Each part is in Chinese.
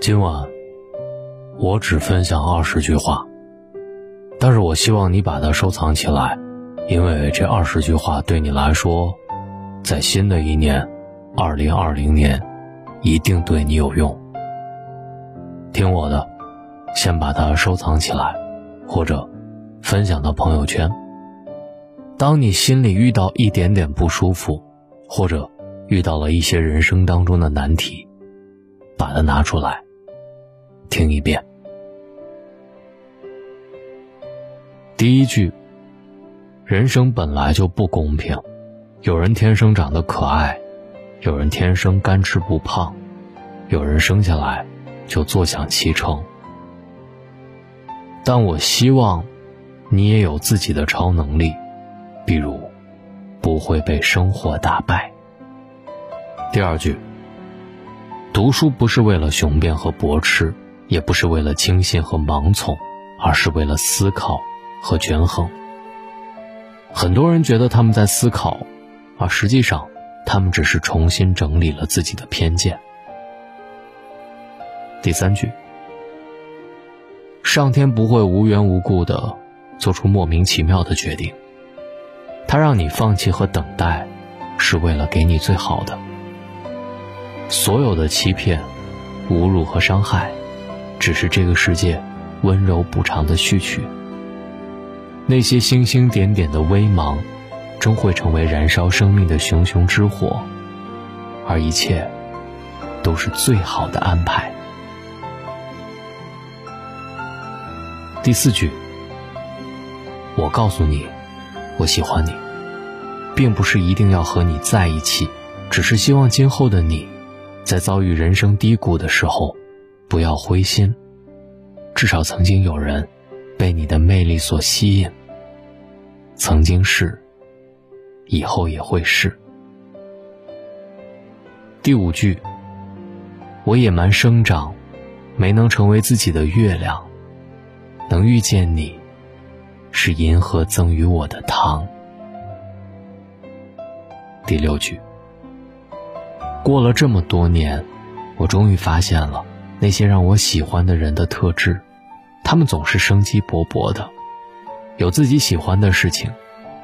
今晚，我只分享二十句话，但是我希望你把它收藏起来，因为这二十句话对你来说，在新的一年，二零二零年，一定对你有用。听我的，先把它收藏起来，或者分享到朋友圈。当你心里遇到一点点不舒服，或者遇到了一些人生当中的难题，把它拿出来。听一遍。第一句：人生本来就不公平，有人天生长得可爱，有人天生干吃不胖，有人生下来就坐享其成。但我希望，你也有自己的超能力，比如不会被生活打败。第二句：读书不是为了雄辩和驳斥。也不是为了轻信和盲从，而是为了思考和权衡。很多人觉得他们在思考，而实际上，他们只是重新整理了自己的偏见。第三句，上天不会无缘无故的做出莫名其妙的决定，他让你放弃和等待，是为了给你最好的。所有的欺骗、侮辱和伤害。只是这个世界温柔补偿的序曲。那些星星点点的微芒，终会成为燃烧生命的熊熊之火，而一切，都是最好的安排。第四句，我告诉你，我喜欢你，并不是一定要和你在一起，只是希望今后的你，在遭遇人生低谷的时候。不要灰心，至少曾经有人被你的魅力所吸引。曾经是，以后也会是。第五句，我野蛮生长，没能成为自己的月亮，能遇见你，是银河赠予我的糖。第六句，过了这么多年，我终于发现了。那些让我喜欢的人的特质，他们总是生机勃勃的，有自己喜欢的事情，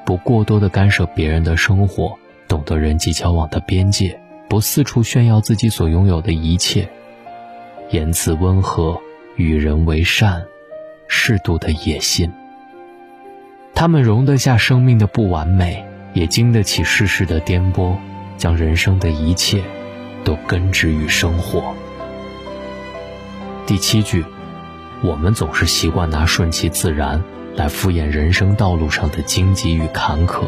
不过多的干涉别人的生活，懂得人际交往的边界，不四处炫耀自己所拥有的一切，言辞温和，与人为善，适度的野心。他们容得下生命的不完美，也经得起世事的颠簸，将人生的一切，都根植于生活。第七句，我们总是习惯拿顺其自然来敷衍人生道路上的荆棘与坎坷，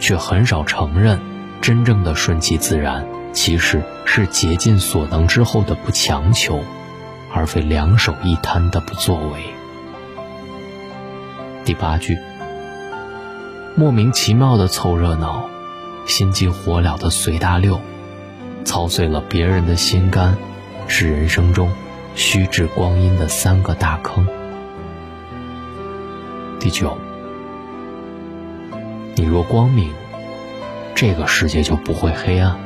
却很少承认，真正的顺其自然其实是竭尽所能之后的不强求，而非两手一摊的不作为。第八句，莫名其妙的凑热闹，心急火燎的随大溜，操碎了别人的心肝，是人生中。虚掷光阴的三个大坑。第九，你若光明，这个世界就不会黑暗；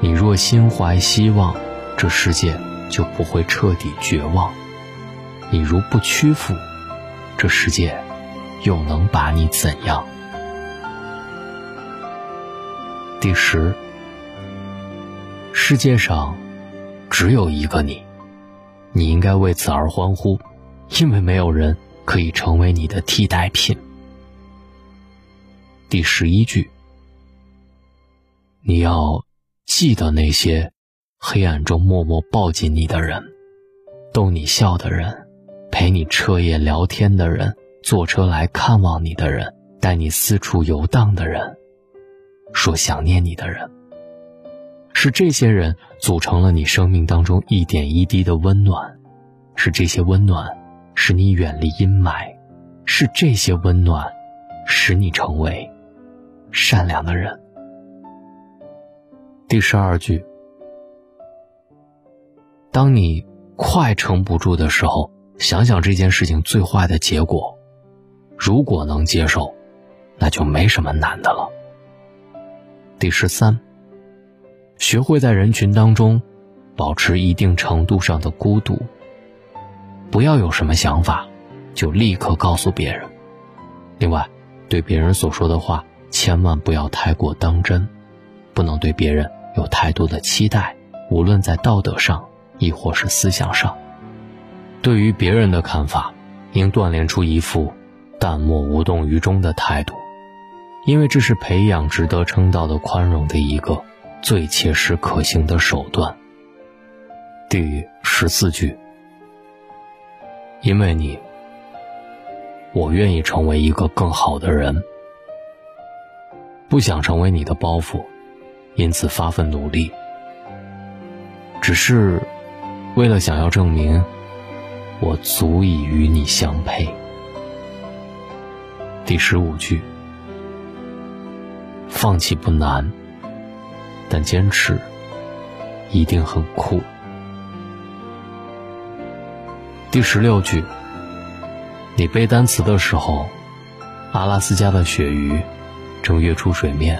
你若心怀希望，这世界就不会彻底绝望；你如不屈服，这世界又能把你怎样？第十，世界上只有一个你。你应该为此而欢呼，因为没有人可以成为你的替代品。第十一句，你要记得那些黑暗中默默抱紧你的人，逗你笑的人，陪你彻夜聊天的人，坐车来看望你的人，带你四处游荡的人，说想念你的人。是这些人组成了你生命当中一点一滴的温暖，是这些温暖使你远离阴霾，是这些温暖使你成为善良的人。第十二句，当你快撑不住的时候，想想这件事情最坏的结果，如果能接受，那就没什么难的了。第十三。学会在人群当中保持一定程度上的孤独。不要有什么想法，就立刻告诉别人。另外，对别人所说的话，千万不要太过当真，不能对别人有太多的期待，无论在道德上，亦或是思想上。对于别人的看法，应锻炼出一副淡漠无动于衷的态度，因为这是培养值得称道的宽容的一个最切实可行的手段。第十四句，因为你。我愿意成为一个更好的人，不想成为你的包袱，因此发奋努力。只是为了想要证明，我足以与你相配。第十五句，放弃不难，但坚持一定很酷。第十六句。你背单词的时候，阿拉斯加的鳕鱼正跃出水面；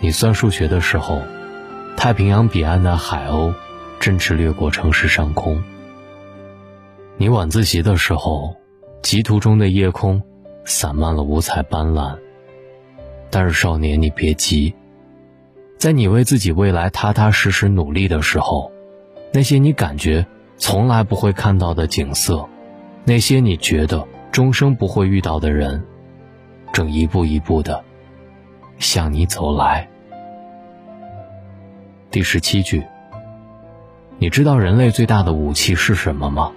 你算数学的时候，太平洋彼岸的海鸥振翅掠过城市上空；你晚自习的时候，极途中的夜空散漫了五彩斑斓。但是少年，你别急，在你为自己未来踏踏实实努力的时候，那些你感觉从来不会看到的景色。那些你觉得终生不会遇到的人，正一步一步的向你走来。第十七句，你知道人类最大的武器是什么吗？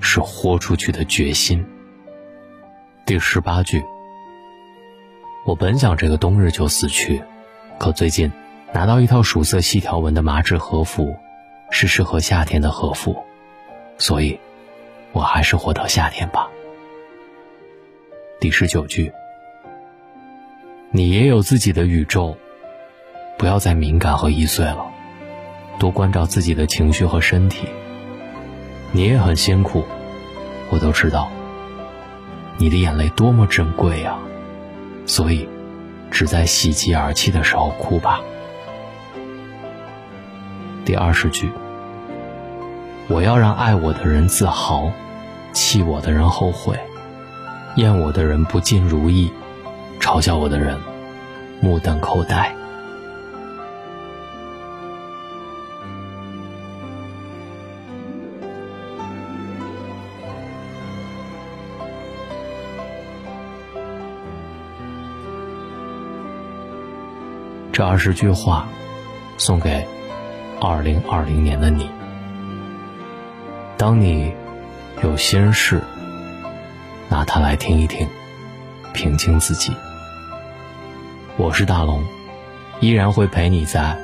是豁出去的决心。第十八句，我本想这个冬日就死去，可最近拿到一套鼠色细条纹的麻质和服，是适合夏天的和服，所以。我还是活到夏天吧。第十九句，你也有自己的宇宙，不要再敏感和易碎了，多关照自己的情绪和身体。你也很辛苦，我都知道。你的眼泪多么珍贵呀，所以，只在喜极而泣的时候哭吧。第二十句，我要让爱我的人自豪。气我的人后悔，厌我的人不尽如意，嘲笑我的人目瞪口呆。这二十句话，送给二零二零年的你。当你。有心事，拿它来听一听，平静自己。我是大龙，依然会陪你在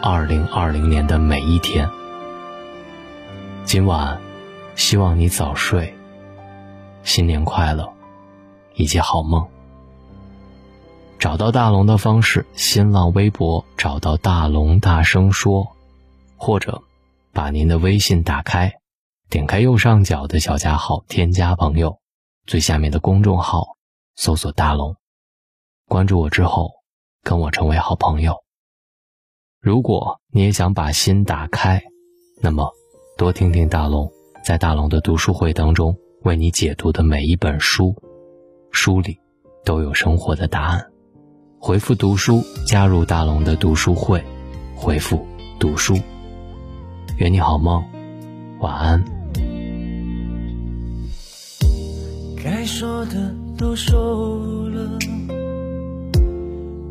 二零二零年的每一天。今晚，希望你早睡，新年快乐，一切好梦。找到大龙的方式：新浪微博找到大龙，大声说，或者把您的微信打开。点开右上角的小加号，添加朋友，最下面的公众号搜索“大龙”，关注我之后，跟我成为好朋友。如果你也想把心打开，那么多听听大龙在大龙的读书会当中为你解读的每一本书，书里都有生活的答案。回复“读书”加入大龙的读书会，回复“读书”，愿你好梦，晚安。该说的都说了，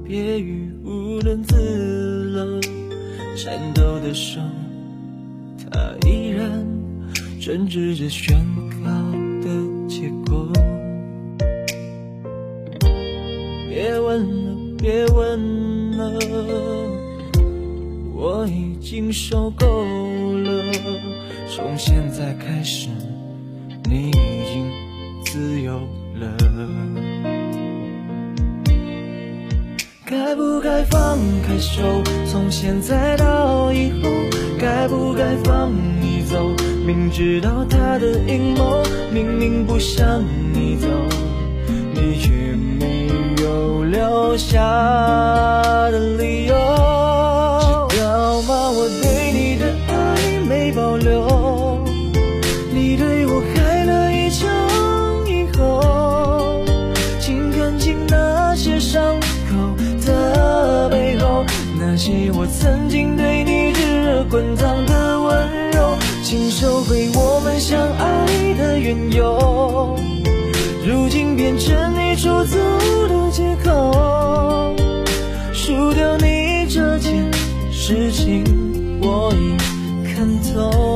别语无能自了。颤抖的手，他依然专制着宣告在开始，你已经。自由了，该不该放开手？从现在到以后，该不该放你走？明知道他的阴谋，明明不想你走，你却没有留下的理由。那些我曾经对你炙热滚烫的温柔，请收回我们相爱的缘由，如今变成你出走的借口。输掉你这件事情，我已看透。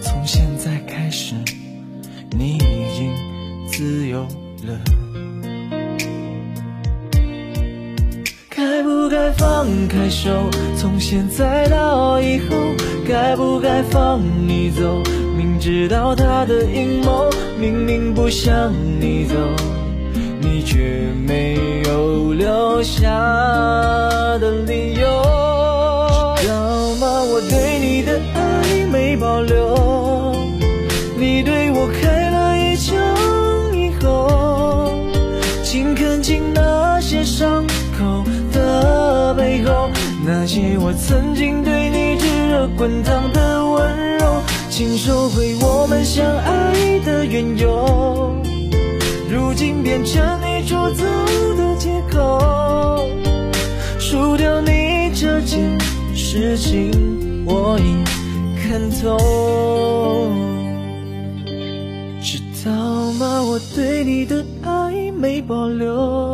从现在开始，你已经自由了。该不该放开手？从现在到以后，该不该放你走？明知道他的阴谋，明明不想你走。你却没有留下的我曾经对你炙热滚烫的温柔，请收回我们相爱的缘由。如今变成你出走的借口，输掉你这件事情，我已看透。知道吗？我对你的爱没保留，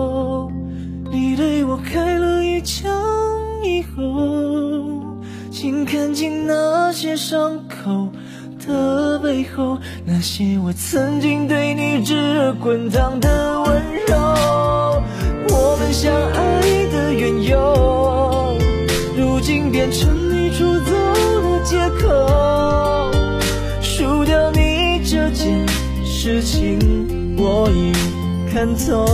看清那些伤口。的背后，那些我曾经对你炙热滚烫的温柔，我们相爱的缘由，如今变成你出走的借口。输掉你这件事情，我已看透。